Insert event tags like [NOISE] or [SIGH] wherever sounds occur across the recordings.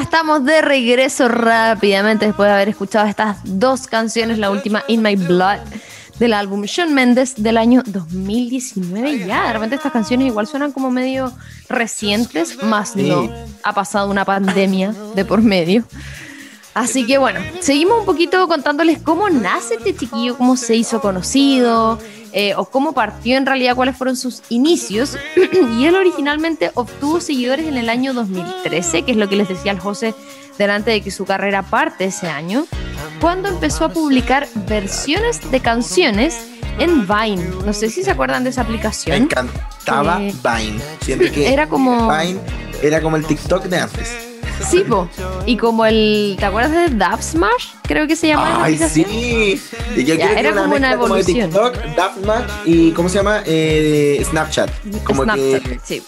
estamos de regreso rápidamente después de haber escuchado estas dos canciones, la última In My Blood del álbum Sean Mendes del año 2019 ya. De repente estas canciones igual suenan como medio recientes, más no. Ha pasado una pandemia de por medio. Así que bueno, seguimos un poquito contándoles cómo nace este chiquillo, cómo se hizo conocido, eh, o cómo partió en realidad, cuáles fueron sus inicios. [CLEARS THROAT] y él originalmente obtuvo seguidores en el año 2013, que es lo que les decía al José delante de que su carrera parte ese año, cuando empezó a publicar versiones de canciones en Vine. No sé si se acuerdan de esa aplicación. Me encantaba eh, Vine. que era como Vine era como el TikTok de antes. Sí, po. Y como el. ¿Te acuerdas de Dub Smash? Creo que se llama. Ay, sí. Y yo ya, era como una evolución. Como de TikTok, Dub Smash y. ¿Cómo se llama? Eh, Snapchat. Como Snapchat, que, sí.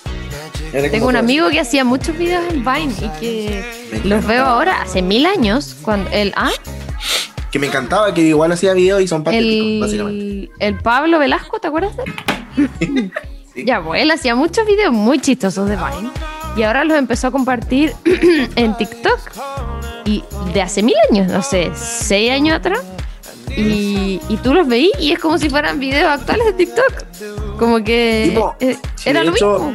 Tengo un amigo que hacía muchos videos en Vine y que los veo ahora hace mil años. Cuando el. ¿Ah? Que me encantaba, que igual hacía videos y son patéticos, el, básicamente. El Pablo Velasco, ¿te acuerdas de [LAUGHS] Ya, pues él hacía muchos videos muy chistosos de Vine y ahora los empezó a compartir [CLEARS THROAT] en TikTok. Y de hace mil años, no sé, seis años atrás. Y, y tú los veí y es como si fueran videos actuales de TikTok. Como que eh, era lo mismo.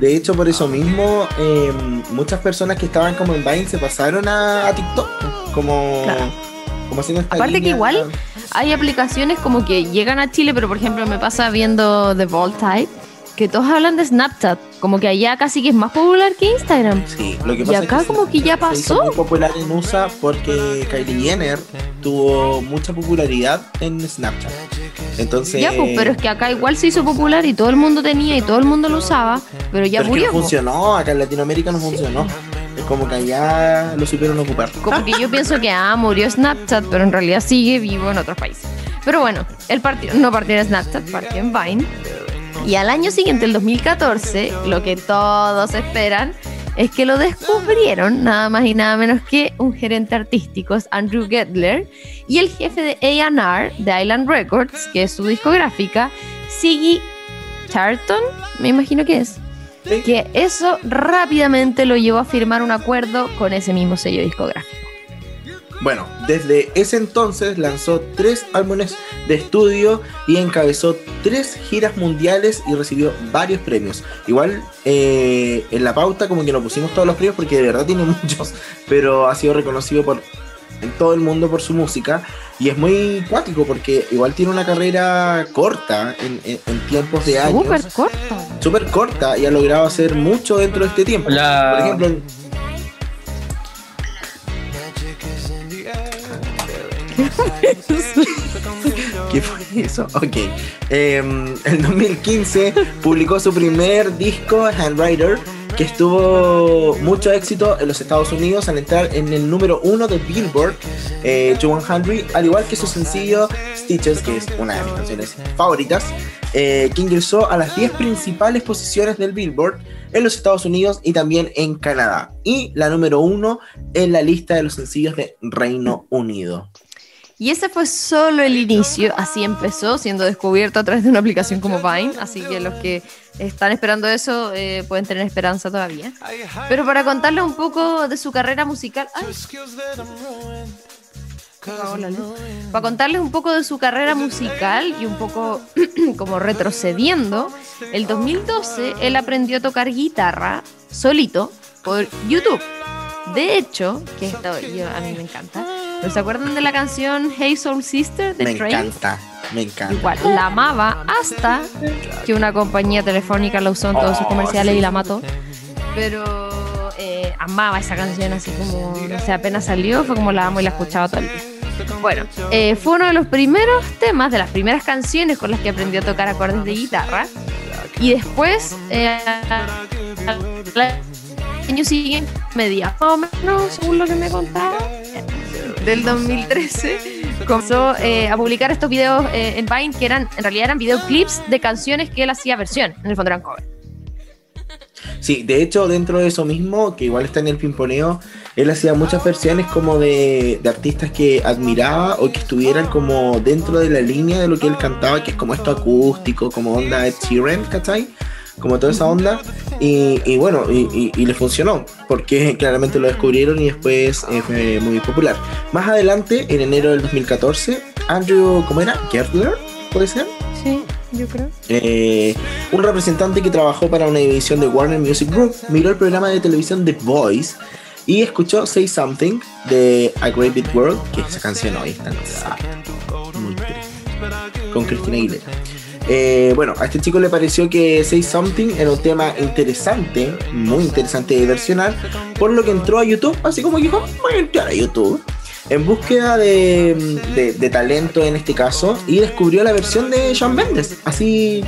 De hecho, por eso mismo, em, muchas personas que estaban como en Vine se pasaron a, TikTok. Como, como haciendo esta Aparte que igual hay aplicaciones como que llegan a Chile, pero por ejemplo me pasa viendo The Vault Type que todos hablan de Snapchat, como que allá casi que es más popular que Instagram. Sí, lo que pasa y acá como que ya pasó. muy popular en USA porque Kylie Jenner tuvo mucha popularidad en Snapchat. Entonces. Ya, pues, pero es que acá igual se hizo popular y todo el mundo tenía y todo el mundo lo usaba, pero ya pero murió. no funcionó, acá en Latinoamérica no funcionó. Es como que allá lo supieron ocupar. Como que yo pienso que ah, murió Snapchat, pero en realidad sigue vivo en otros países. Pero bueno, el partido no partió en Snapchat, partió en Vine. Y al año siguiente, el 2014, lo que todos esperan es que lo descubrieron nada más y nada menos que un gerente artístico, Andrew Gedler, y el jefe de AR de Island Records, que es su discográfica, Siggy Charlton, me imagino que es. Que eso rápidamente lo llevó a firmar un acuerdo con ese mismo sello discográfico. Bueno, desde ese entonces lanzó tres álbumes de estudio y encabezó tres giras mundiales y recibió varios premios. Igual eh, en la pauta como que no pusimos todos los premios porque de verdad tiene [LAUGHS] muchos, pero ha sido reconocido por en todo el mundo por su música y es muy cuático porque igual tiene una carrera corta en, tiempos de años. Súper corta. Súper corta y ha logrado hacer mucho dentro de este tiempo. Por ejemplo, [LAUGHS] ¿Qué fue eso? Ok. en em, 2015 publicó su primer disco, Handwriter, que estuvo mucho éxito en los Estados Unidos al entrar en el número uno de Billboard eh, 200, al igual que su sencillo Stitches, que es una de mis canciones favoritas, eh, que ingresó a las 10 principales posiciones del Billboard en los Estados Unidos y también en Canadá, y la número uno en la lista de los sencillos de Reino Unido. Y ese fue solo el inicio, así empezó, siendo descubierto a través de una aplicación como Vine, así que los que están esperando eso eh, pueden tener esperanza todavía. Pero para contarles un poco de su carrera musical... Para contarles un poco de su carrera musical y un poco [CLEARS THROAT] como retrocediendo, el 2012 él aprendió a tocar guitarra solito por YouTube. De hecho, que esto a mí me encanta, ¿Se acuerdan de la canción Hey Soul Sister de Me encanta, me encanta. Igual, la amaba hasta que una compañía telefónica la usó en todos sus oh, comerciales y la mató. Pero eh, amaba esa canción así como, no sé, apenas salió, fue como la amo y la escuchaba todo el día. Bueno, eh, fue uno de los primeros temas, de las primeras canciones con las que aprendió a tocar acordes de guitarra. Y después, eh, el año siguiente, media más o menos, según lo que me contaba, del 2013 comenzó eh, a publicar estos videos eh, en Vine que eran, en realidad eran videoclips de canciones que él hacía versión, en el fondo eran cover. Sí, de hecho, dentro de eso mismo, que igual está en el pimponeo, él hacía muchas versiones como de, de, artistas que admiraba o que estuvieran como dentro de la línea de lo que él cantaba, que es como esto acústico, como onda Ed Sheeran, ¿cachai? Como toda esa onda. Y, y bueno, y, y- y le funcionó, porque [LAUGHS] claramente lo descubrieron y después eh, fue muy popular. Más adelante, en enero del 2014, Andrew, ¿cómo era? Gertler, ¿puede ser? Sí, yo creo. Eh, un representante que trabajó para una división de Warner Music Group miró el programa de televisión The Voice y escuchó Say Something de A Great Big World, que esa canción hoy está muy triste, con Christina Aguilera. Eh, bueno, a este chico le pareció que Say Something era un tema interesante, muy interesante de versionar, por lo que entró a YouTube, así como dijo, voy a entrar a YouTube, en búsqueda de, de- talento en este caso, y descubrió la versión de Shawn Mendes, así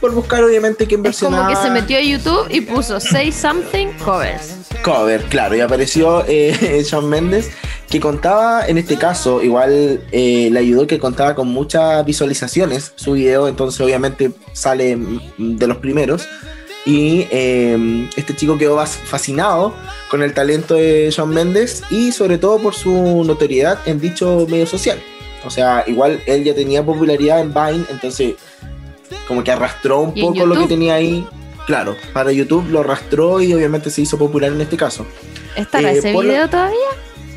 por buscar obviamente quién Es como versionaba que se metió a YouTube y puso Say Something Covers. cover, claro, y apareció eh, [LAUGHS] Shawn Mendes, que contaba, en este caso, igual eh, le ayudó que contaba con muchas visualizaciones su video, entonces obviamente sale de los primeros. Y eh, este chico quedó fascinado con el talento de Shawn Mendes y sobre todo por su notoriedad en dicho medio social. O sea, igual él ya tenía popularidad en Vine, entonces como que arrastró un ¿Y en poco lo que tenía ahí. Claro, para YouTube lo arrastró y obviamente se hizo popular en este caso. ¿Estará Eh, ese lo- video todavía?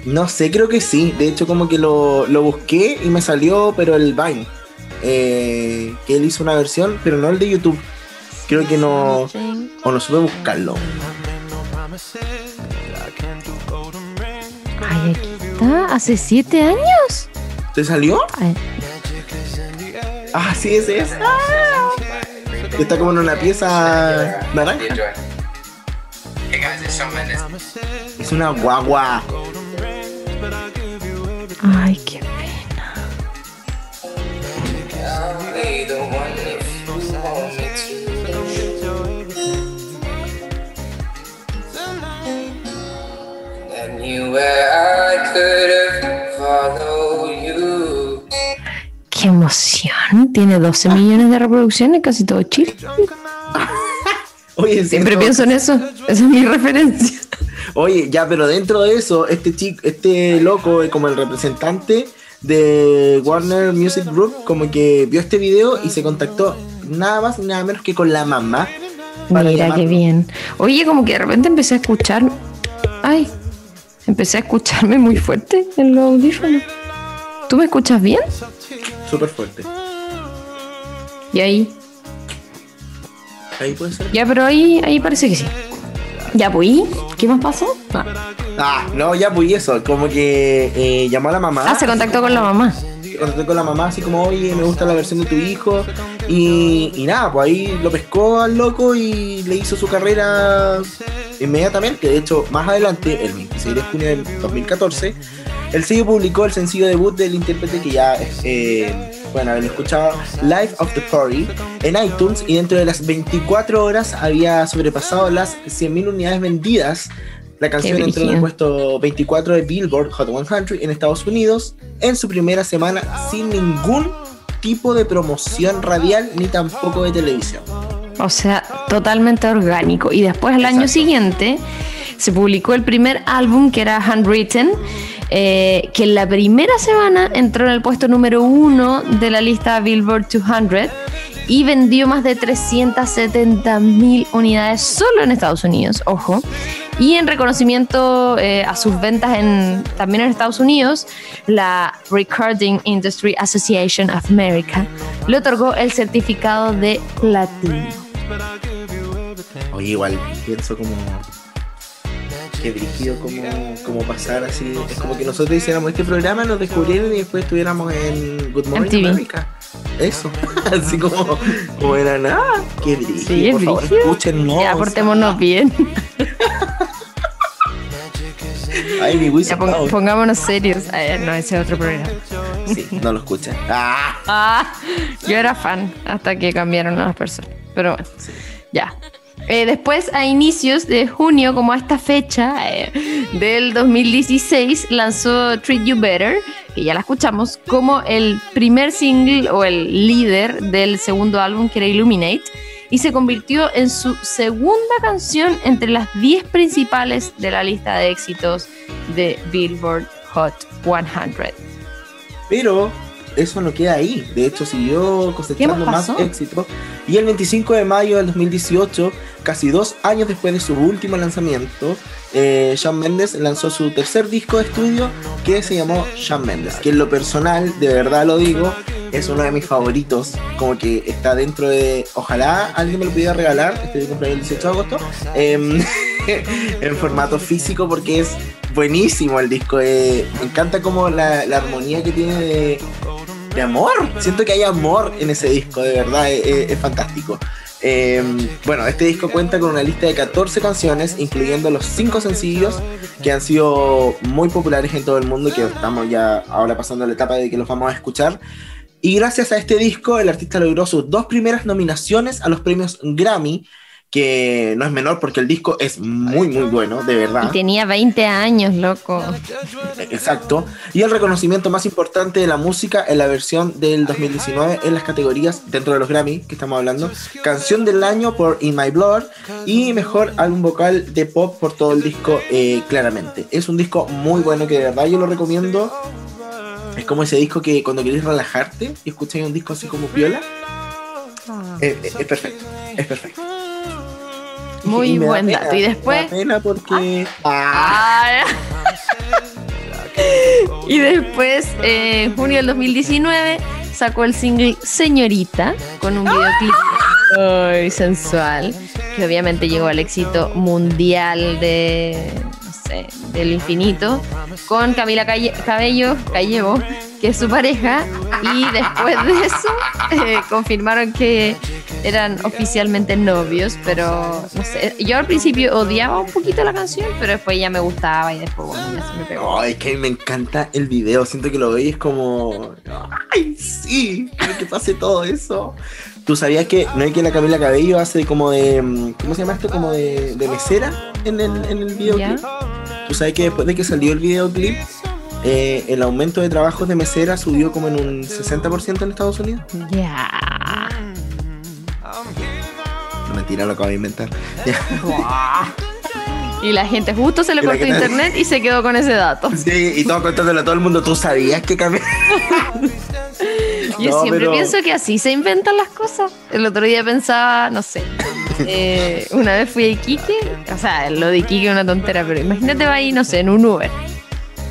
No sé, creo que sí. De hecho, como que lo, lo busqué y me salió, pero el Vine. eh, que él hizo una versión, pero no el de YouTube. Creo que no. O no supe buscarlo. Ay, aquí está. ¿Hace siete años? ¿Te salió? Ay, Ah, sí, ese es. Que está como en una pieza naranja. Hey guys, it's Shawn Mendes. Es una guagua. ay, qué pena. You where I could have followed. Qué emoción. Tiene 12 millones de reproducciones, casi todo Chile. [LAUGHS] Oye, Siempre pienso en eso. Esa es mi referencia. Oye, ya, pero dentro de eso, este chico, este loco, como el representante de Warner Music Group, como que vio este video y se contactó nada más y nada menos que con la mamá. Mira qué bien. Oye, como que de repente empecé a escuchar. Ay, empecé a escucharme muy fuerte en los audífonos. ¿Tú me escuchas bien? Súper fuerte. Y ahí. Ahí puede ser. Ya, pero ahí, ahí parece que sí. Ya, pues. ¿qué más pasó? Ah, Ah, no, ya pues eso, como que eh, llamó a la mamá. Ah, se contactó con la mamá. se contactó con la mamá así como, oye, me gusta la versión de tu hijo. Y, y nada, pues ahí lo pescó al loco y le hizo su carrera inmediatamente. De hecho, más adelante, el 26 de junio del 2014, el sello publicó el sencillo debut del intérprete que ya eh, pueden haber escuchado, Life of the Party, en iTunes y dentro de las 24 horas había sobrepasado las 100.000 unidades vendidas. La canción entró en el puesto 24 de Billboard Hot 100 en Estados Unidos en su primera semana sin ningún tipo de promoción radial ni tampoco de televisión. O sea, totalmente orgánico. Y después, al año siguiente, se publicó el primer álbum que era Handwritten, eh, que en la primera semana entró en el puesto número uno de la lista Billboard 200 y vendió más de 370 mil unidades solo en Estados Unidos, ojo. Y en reconocimiento eh, a sus ventas en, también en Estados Unidos, la Recording Industry Association of America le otorgó el certificado de platino. Oye, igual pienso como. Qué brígido como, como pasar así. Es como que nosotros hiciéramos este programa, nos descubrieron y después estuviéramos en Good Morning MTV. America. Eso. [LAUGHS] así como, como era nada. Qué brígido. Sí, por favor, brígido. escúchennos. Ya, portémonos bien. [LAUGHS] Ay, mi pongámonos serios. Ay, no, ese es otro programa. Sí, no lo escuchan. [LAUGHS] Ah, Ah, yo era fan hasta que cambiaron a las personas. Pero bueno, ya. Eh, después, a inicios de junio, como a esta fecha eh, del 2016, lanzó Treat You Better, que ya la escuchamos, como el primer single o el líder del segundo álbum, que era Illuminate, y se convirtió en su segunda canción entre las 10 principales de la lista de éxitos de Billboard Hot 100. pero eso no queda ahí. De hecho, siguió cosechando ¿Qué más éxito. Y el 25 de mayo del 2018, casi dos años después de su último lanzamiento, eh, Shawn Mendes lanzó su tercer disco de estudio que se llamó Shawn Mendes. Que en lo personal, de verdad lo digo, es uno de mis favoritos. Como que está dentro de. Ojalá alguien me lo pudiera regalar. Estoy de cumpleaños el 18 de agosto. em, [LAUGHS] en formato físico porque es buenísimo el disco. eh, me encanta como la, la armonía que tiene de, de amor. Siento que hay amor en ese disco, de verdad, es, fantástico. Eh, bueno, este disco cuenta con una lista de 14 canciones, incluyendo los 5 sencillos que han sido muy populares en todo el mundo y que estamos ya ahora pasando la etapa de que los vamos a escuchar. Y gracias a este disco, el artista logró sus dos primeras nominaciones a los premios Grammy, que no es menor porque el disco es muy, muy bueno, de verdad. Y tenía 20 años, loco. Exacto. Y el reconocimiento más importante de la música en la versión del 2019 en las categorías dentro de los Grammy que estamos hablando. Canción del año por In My Blood y mejor álbum vocal de pop por todo el disco eh, claramente. Es un disco muy bueno que de verdad yo lo recomiendo. Es como ese disco que cuando querés relajarte y escucháis un disco así como piola, eh, eh, es perfecto. Es perfecto. Muy Y da buen pena, dato. Y después. Me da pena porque... Ah. [LAUGHS] Y después, eh, en junio del 2019, sacó el single Señorita con un videoclip muy sensual, que obviamente llegó al éxito mundial de, sé, del infinito, con Camila Calle- Cabello, Callevo, que es su pareja, y después de eso [LAUGHS] eh, confirmaron que eran oficialmente novios, pero no sé, yo al principio odiaba un poquito la canción, pero después ya me gustaba y después bueno, ya se me pegó. Ay, que me encanta el video. Siento que lo veis como. ¡Ay, sí! Que pase todo eso. ¿Tú sabías que no es que la Camila Cabello hace como de. mm, ¿Cómo se llama esto? Como de, de mesera en el, en el videoclip. ¿Tú sabes que después de que salió el videoclip, eh, el aumento de trabajos de mesera subió como en un 60% en Estados Unidos? Ya. No, mentira, lo acabo de inventar. [LAUGHS] Y la gente justo se le cortó internet y se quedó con ese dato. Sí, y todo contándole a todo el mundo. ¿Tú sabías que Camila.? [LAUGHS] Yo No, siempre pero- pienso que así se inventan las cosas. El otro día pensaba, no sé, eh, una vez fui a Iquique, o sea, lo de Iquique es una tontera, pero imagínate va ahí, no sé, en un Uber.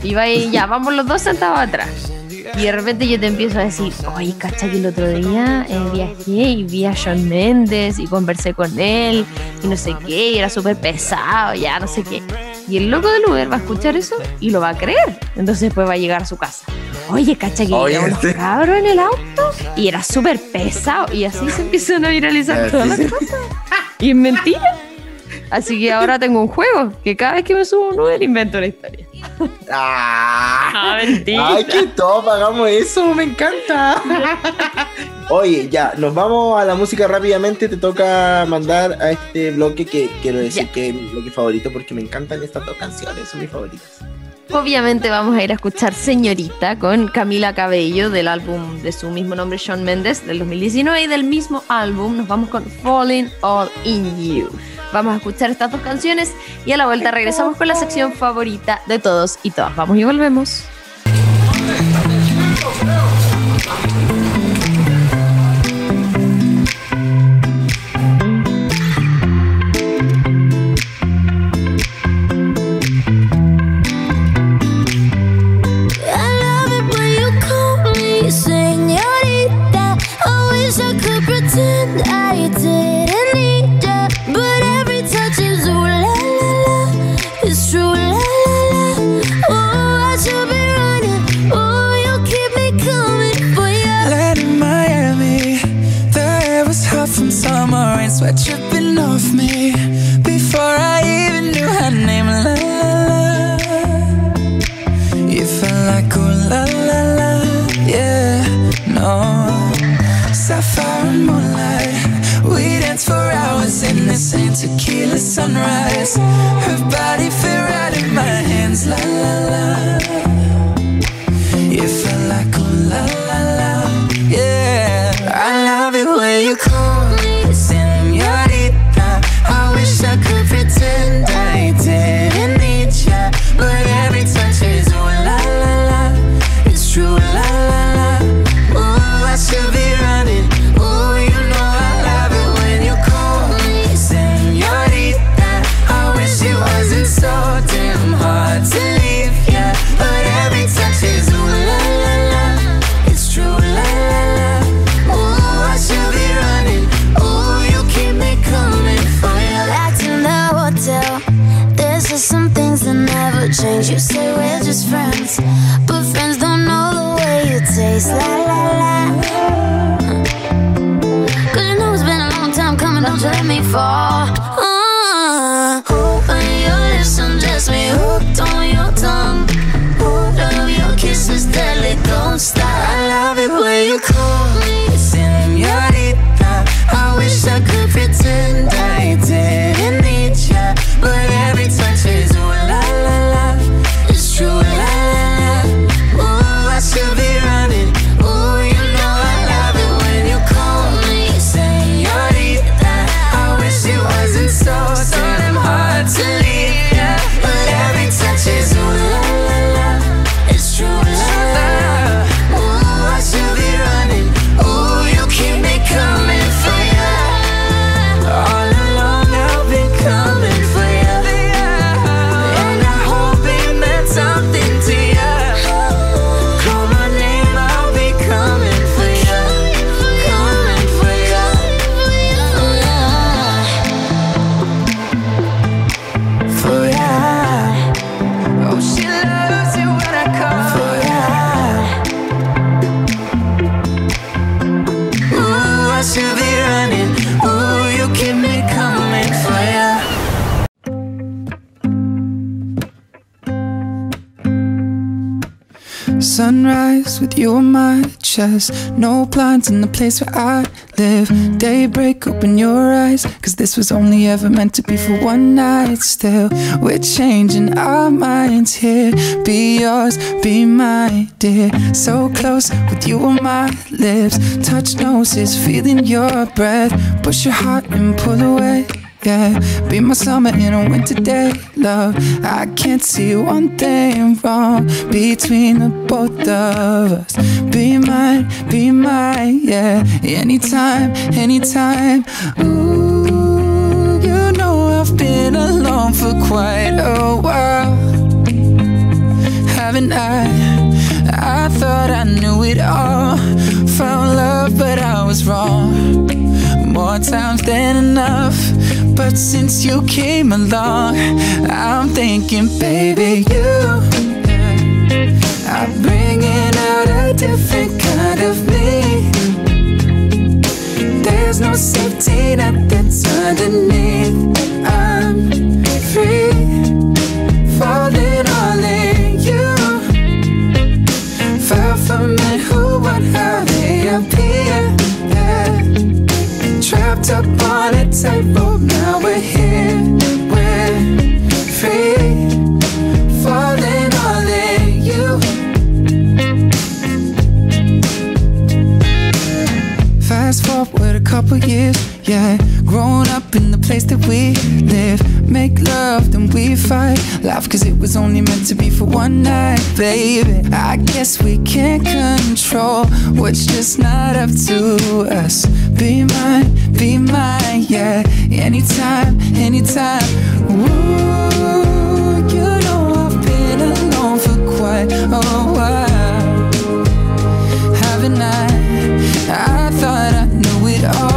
Y va ahí, ya, vamos los dos sentados atrás. Y de repente yo te empiezo a decir, oye, cacha que el otro día eh, viajé y vi a Shawn Mendes y conversé con él y no sé qué, y era súper pesado, ya no sé qué. Y el loco del Uber va a escuchar eso y lo va a creer. Entonces después va a llegar a su casa. Oye, cacha que Oye, unos este- cabros en el auto y era súper pesado. Y así se empiezan a viralizar todas las cosas. Y es mentira. Así que ahora tengo un juego que cada vez que me subo a un Uber invento una historia. ¡Ah! mentira. ¡Ay, qué top! Hagamos eso, me encanta. Oye, ya, nos vamos a la música rápidamente. Te toca mandar a este bloque que quiero decir que es mi bloque favorito porque me encantan estas dos canciones, son mis favoritas. Obviamente vamos a ir a escuchar Señorita con Camila Cabello del álbum de su mismo nombre, Shawn Mendes, del 2019 y del mismo álbum nos vamos con Falling All In You. Vamos a escuchar estas dos canciones y a la vuelta regresamos con la sección favorita de todos y todas. Vamos y volvemos. Sunrise with you on my chest. No blinds in the place where I live. Daybreak, open your eyes. Cause this was only ever meant to be for one night. Still, we're changing our minds here. Be yours, be my dear. So close with you on my lips. Touch noses, feeling your breath. Push your heart and pull away. Yeah, be my summer in a winter day, love. I can't see one thing wrong between the both of us. Be mine, be mine, yeah. Anytime, anytime. Ooh, you know I've been alone for quite a while, haven't I? I thought I knew it all. Found love, but I was wrong more times than enough. But since you came along, I'm thinking, baby, you are bringing out a different kind of me. There's no safety net that's underneath. Was only meant to be for one night, baby. I guess we can't control what's just not up to us. Be mine, be mine, yeah. Anytime, anytime. Ooh, you know I've been alone for quite a while haven't I? I thought I knew it all.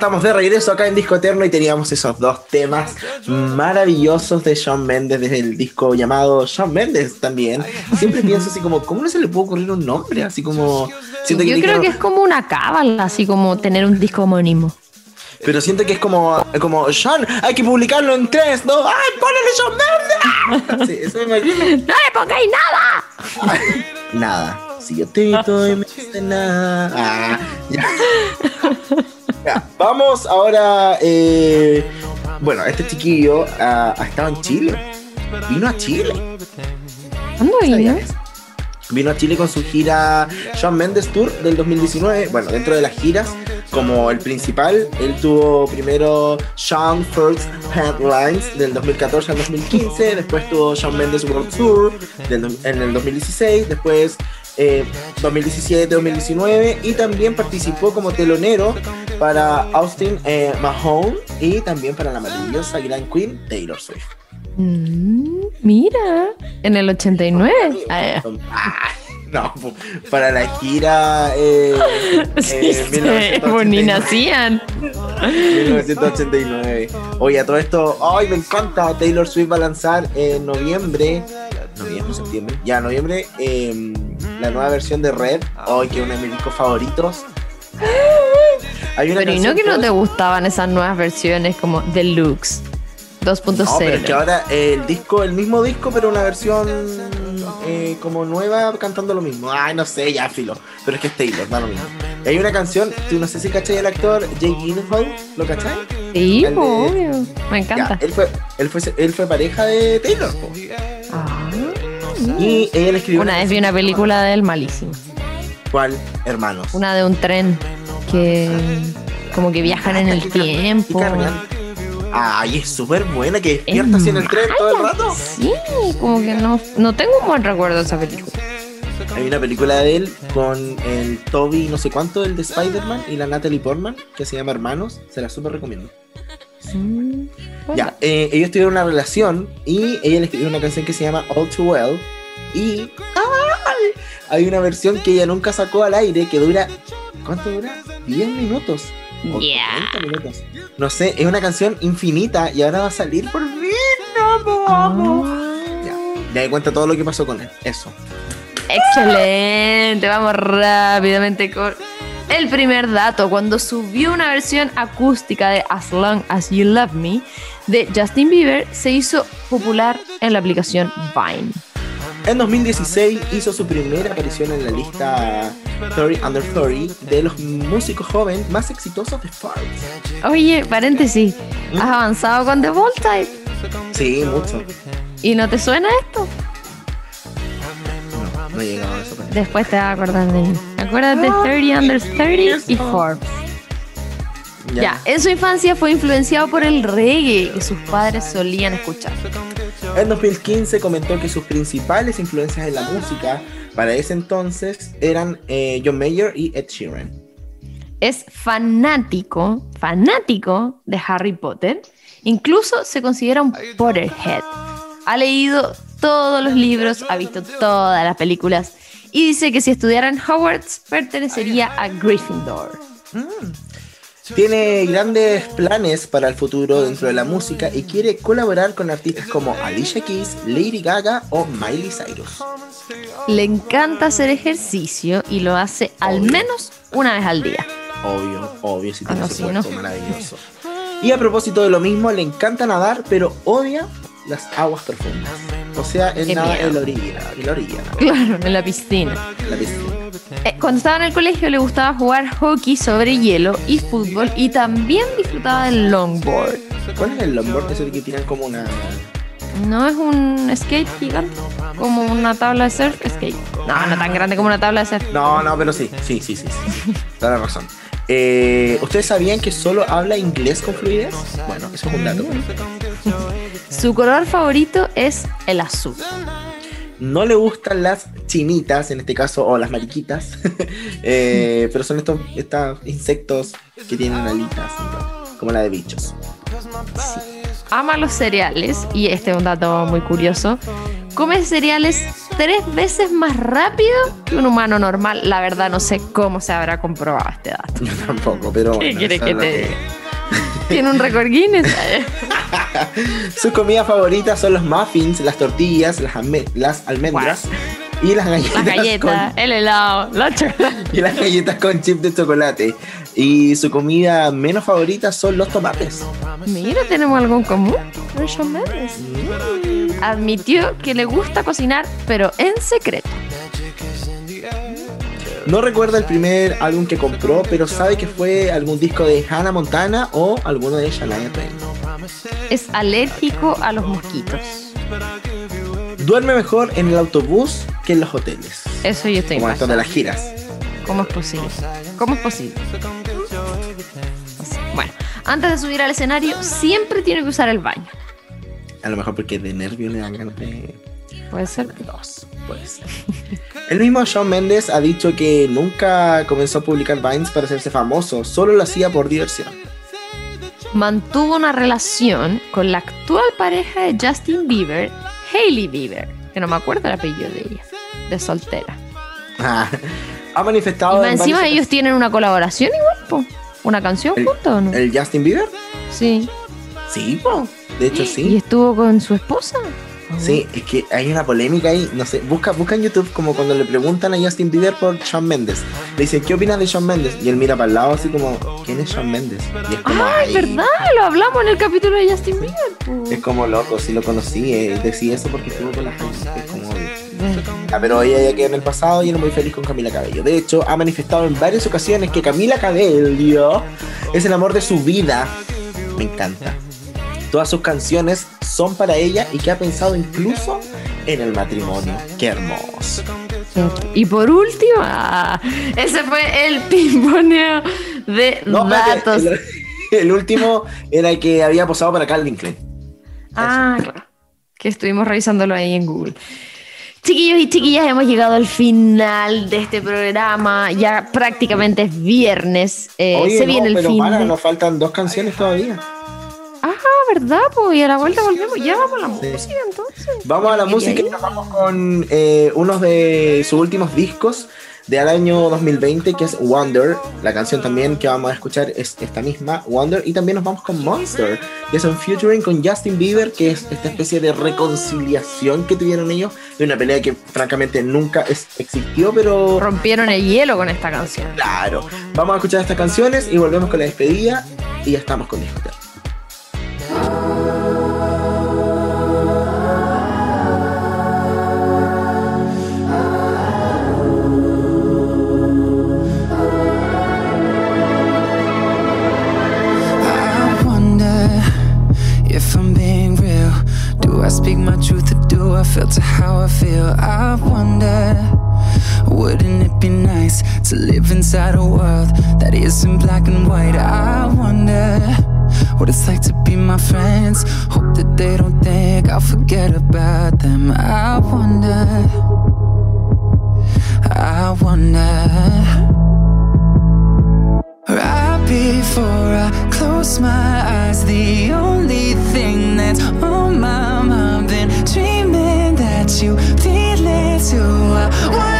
Estamos de regreso acá en Disco Eterno y teníamos esos dos temas maravillosos de Shawn Mendes desde el disco llamado Shawn Mendes también. Siempre pienso así como, ¿cómo no se le puede ocurrir un nombre? Así como... Siento Yo creo que es como una cábala, así como tener un disco homónimo. Pero siento que es como, como Sean, hay que publicarlo en tres, ¿no? ¡Ay, ponele Shawn Mendes! [LAUGHS] Sí, eso me imagino. [LAUGHS] ¡No le pongáis nada! Nada. Si yo te doy, me dice nada. Ah, ya. [LAUGHS] Ya, Vamos ahora. eh, bueno, este chiquillo ah, ha estado en Chile. Vino a Chile. ¿Cuándo vino? Vino a Chile con su gira Shawn Mendes Tour del 2019. Bueno, dentro de las giras, como el principal, él tuvo primero Shawn First Headlines del 2014 al 2015. Después tuvo Shawn Mendes World Tour del en el 2016. Después eh, 2017-2019. Y también participó como telonero para Austin eh, Mahone y también para la maravillosa Grand Queen Taylor Swift. Mm, mira, en el 89. Ah, [LAUGHS] no, para la gira eh, [LAUGHS] sí, eh, sí, pues ni 1989. nacían. 1989. Oye, a todo esto, ay, me encanta. Taylor Swift va a lanzar en noviembre, noviembre, septiembre, ya noviembre, em, la nueva versión de Red. Ay, que es uno de mis discos favoritos. [GASPS] Hay una Pero y no que no te gustaban esas nuevas versiones como Deluxe 2.0. No, pero es que ahora eh, el disco, el mismo disco, pero una versión eh, como nueva cantando lo mismo. Ay, no sé, ya filo. Pero es que es Taylor, da lo mismo. Y hay una canción, tú no sé si cachai al actor Jake Gyllenhaal, ¿lo cachai? Sí, el de- obvio. Me Ya, encanta. él fue, él fue, él fue pareja de Taylor. po. Y ella le escribió una vez vi una película de él malísima. ¿Cuál? Hermanos. Una de un tren que como que viajan en el [LAUGHS] tiempo. Ay, es súper buena que despierta así en el tren todo el rato. Sí, como que no, no tengo un buen recuerdo de esa película. Hay una película de él con el Toby, no sé cuánto, el de Spider-Man y la Natalie Portman, que se llama Hermanos. Se la súper recomiendo. Mm, bueno. Ya, eh, ellos tuvieron una relación y ella le escribió una canción que se llama All Too Well. Y ¡ay! hay una versión que ella nunca sacó al aire que dura. ¿Cuánto dura? 10 minutos. O Yeah. 30 minutos. No sé, es una canción infinita y ahora va a salir por fin. No, lo amo. Ya, ya me cuenta todo lo que pasó con él. Eso. Excelente, vamos rápidamente con el primer dato. Cuando subió una versión acústica de As Long As You Love Me de Justin Bieber, se hizo popular en la aplicación Vine. En 2016 hizo su primera aparición en la lista 30 Under 30 de los músicos jóvenes más exitosos de Forbes. Oye, paréntesis, ¿has avanzado con The Voltaire? Sí, mucho. ¿Y no te suena esto? No, no he llegado a eso. Después te vas a acordar de mí. Acuérdate de 30 Under 30 y Forbes. Ya, en su infancia fue influenciado por el reggae que sus padres solían escuchar. En 2015 comentó que sus principales influencias en la música para ese entonces eran eh, John Mayer y Ed Sheeran. Es fanático, fanático de Harry Potter. Incluso se considera un Potterhead. Ha leído todos los libros, ha visto todas las películas y dice que si estudiara en Hogwarts pertenecería a Gryffindor. Tiene grandes planes para el futuro dentro de la música y quiere colaborar con artistas como Alicia Keys, Lady Gaga o Miley Cyrus. Le encanta hacer ejercicio y lo hace al menos una vez al día. Obvio, obvio, si tiene sí, cuerpo maravilloso. Y a propósito de lo mismo, le encanta nadar, pero odia las aguas profundas. O sea, nada miedo. en la orilla, en la orilla, ¿no? Claro, en la piscina. la piscina. Eh, Cuando estaba en el colegio le gustaba jugar hockey sobre hielo y fútbol y también disfrutaba del longboard. ¿Cuál es el longboard? Es el que tiran como una... ¿No es un skate gigante? Como una tabla de surf skate. No, no tan grande como una tabla de surf. No, no, pero sí, sí, sí, sí. sí. Toda la razón. Eh, ¿Ustedes sabían que solo habla inglés con fluidez? Bueno, eso es un dato. Su color favorito es el azul. No le gustan las chinitas, en este caso, o las mariquitas, [LAUGHS] eh, pero son estos, estos insectos que tienen alitas, como la de bichos. Ama los cereales y este es un dato muy curioso. Come cereales tres veces más rápido que un humano normal. La verdad, no sé cómo se habrá comprobado este dato. Yo [LAUGHS] tampoco, pero. ¿Qué bueno, quieres que te diga? [LAUGHS] Tiene un récord Guinness. Sus comidas favoritas son los muffins, las tortillas, las, alme- las almendras y las galletas. Las galletas, [LAUGHS] con- el helado, la [LAUGHS] y las galletas con chip de chocolate. Y su comida menos favorita son los tomates. Mira, tenemos algo en común. Mendes. Mm. Admitió que le gusta cocinar, pero en secreto. No recuerda el primer álbum que compró, pero sabe que fue algún disco de Hannah Montana o alguno de Shania Twain. Es alérgico a los mosquitos. Duerme mejor en el autobús que en los hoteles. Eso yo estoy Como estos de las giras. ¿Cómo es posible? ¿Cómo es posible? Bueno, antes de subir al escenario, siempre tiene que usar el baño. A lo mejor porque de nervio le dan ganas de Puede ser. dos. Pues. El mismo Shawn Mendes ha dicho que nunca comenzó a publicar Vines para hacerse famoso, solo lo hacía por diversión. Mantuvo una relación con la actual pareja de Justin Bieber, Hailey Bieber, que no me acuerdo el apellido de ella, de soltera. Ah, ha Y manifestado. en encima ellos tienen una colaboración igual, po. ¿Una canción juntos o no? ¿El Justin Bieber? Sí. Sí, po. de hecho [GASPS] ¿Y sí. estuvo con su esposa? Sí, es que hay una polémica ahí, no sé, busca, busca en YouTube como cuando le preguntan a Justin Bieber por Shawn Mendes. Le dicen, ¿qué opinas de Shawn Mendes? Y él mira para el lado así como, ¿quién es Shawn Mendes? Y es como, Ay, "Ay". ¿verdad? Lo hablamos en el capítulo de Justin Bieber. po. Es como loco, si lo conocí, eh, decía eso porque estuvo con la gente. Es como, Ah, pero ella ya quedó en el pasado y era muy feliz con Camila Cabello. De hecho, ha manifestado en varias ocasiones que Camila Cabello es el amor de su vida. Me encanta. Todas sus canciones son para ella y que ha pensado incluso en el matrimonio. Qué hermoso. Y por último, ah, ese fue el pimponeo de No, datos. el, el último era el que había posado para Calvin Klein. Ah, claro. Que estuvimos revisándolo ahí en Google. Chiquillos y chiquillas, hemos llegado al final de este programa. Ya prácticamente es viernes. Eh, Oye, se no, viene el pero fin. para, de- nos faltan dos canciones todavía. Ah, ¿verdad? Pues y a la vuelta volvemos. Ya vamos a la Sí. música entonces. Vamos a la ¿Y música y nos vamos con eh, uno de sus últimos discos del año 2020, que es Wonder. La canción también que vamos a escuchar es esta misma, Wonder. Y también nos vamos con Monster, que es un featuring con Justin Bieber, que es esta especie de reconciliación que tuvieron ellos de una pelea que francamente nunca es- existió, pero Rompieron el hielo con esta canción. claro. Vamos a escuchar estas canciones y volvemos con la despedida y ya estamos con discoteca. To live inside a world that isn't black and white? I wonder what it's like to be my friends. Hope that they don't think I'll forget about them. I wonder, I wonder. Right before I close my eyes, the only thing that's on my mind been dreaming that you feel it too. I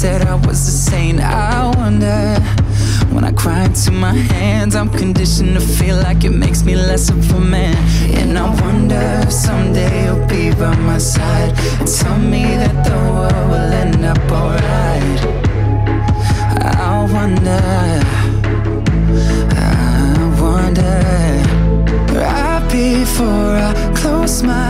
said I was a saint. I wonder when I cry into my hands, I'm conditioned to feel like it makes me less of a man. And I wonder if someday you'll be by my side and tell me that the world will end up alright. I wonder, I wonder. Right before I close my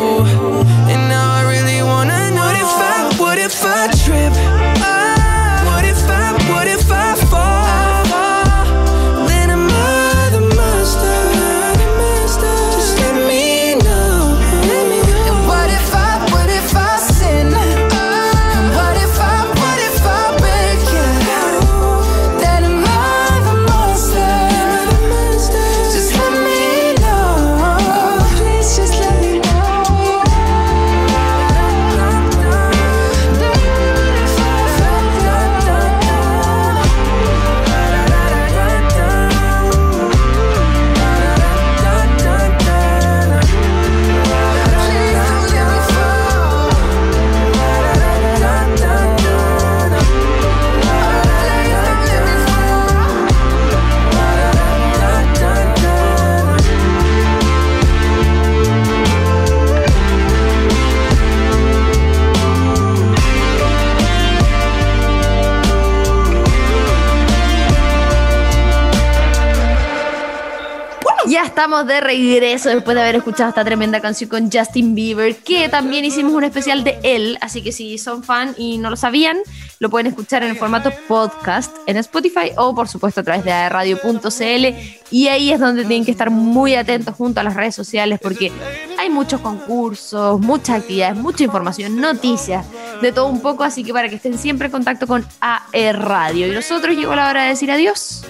De regreso después de haber escuchado esta tremenda canción con Justin Bieber, que también hicimos un especial de él, así que si son fan y no lo sabían, lo pueden escuchar en el formato podcast en Spotify o por supuesto a través de radio.cl y ahí es donde tienen que estar muy atentos junto a las redes sociales porque hay muchos concursos, muchas actividades, mucha información, noticias, de todo un poco, así que para que estén siempre en contacto con AE Radio. Y nosotros llegó la hora de decir adiós.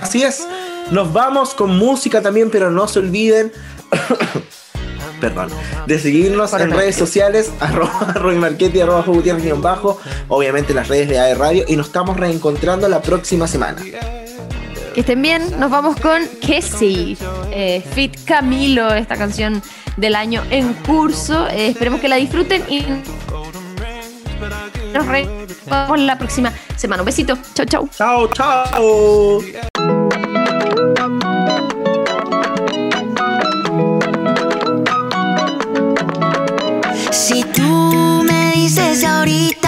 Así es. Nos vamos con música también, pero no se olviden. [COUGHS] Perdón, de seguirnos en redes sociales, [LAUGHS] arroba Roy Marchetti, arroba Gutiérrez, bajo, obviamente las redes de AE Radio, y nos estamos reencontrando la próxima semana. Que estén bien, nos vamos con sí, eh, Fit Camilo, esta canción del año en curso. Eh, esperemos que la disfruten y nos vemos la próxima semana. Un besito, chau, chau. Chao, chao. Si tú me dices ahorita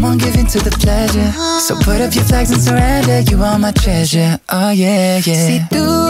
Come on, give in to the pleasure. So put up your flags and surrender. You are my treasure. Oh, yeah, yeah. Si tú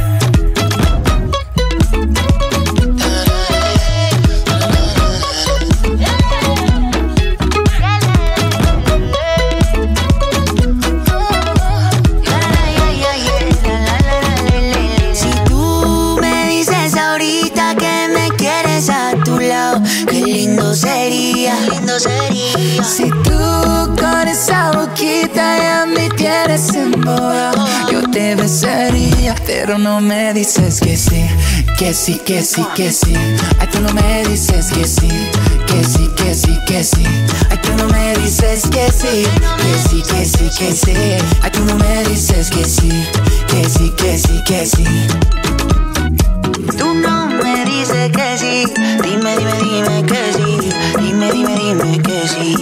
Pero no me dices que sí Que sí, que sí, que sí Ay, tú no me dices que sí Que sí, que sí, que sí Ay, tú no me dices que sí Que sí, que sí, que sí Ay, tú no me dices que sí Que sí, que sí, que sí Tú no me dices que sí, dime, dime, dime que sí, dime, dime, dime que sí.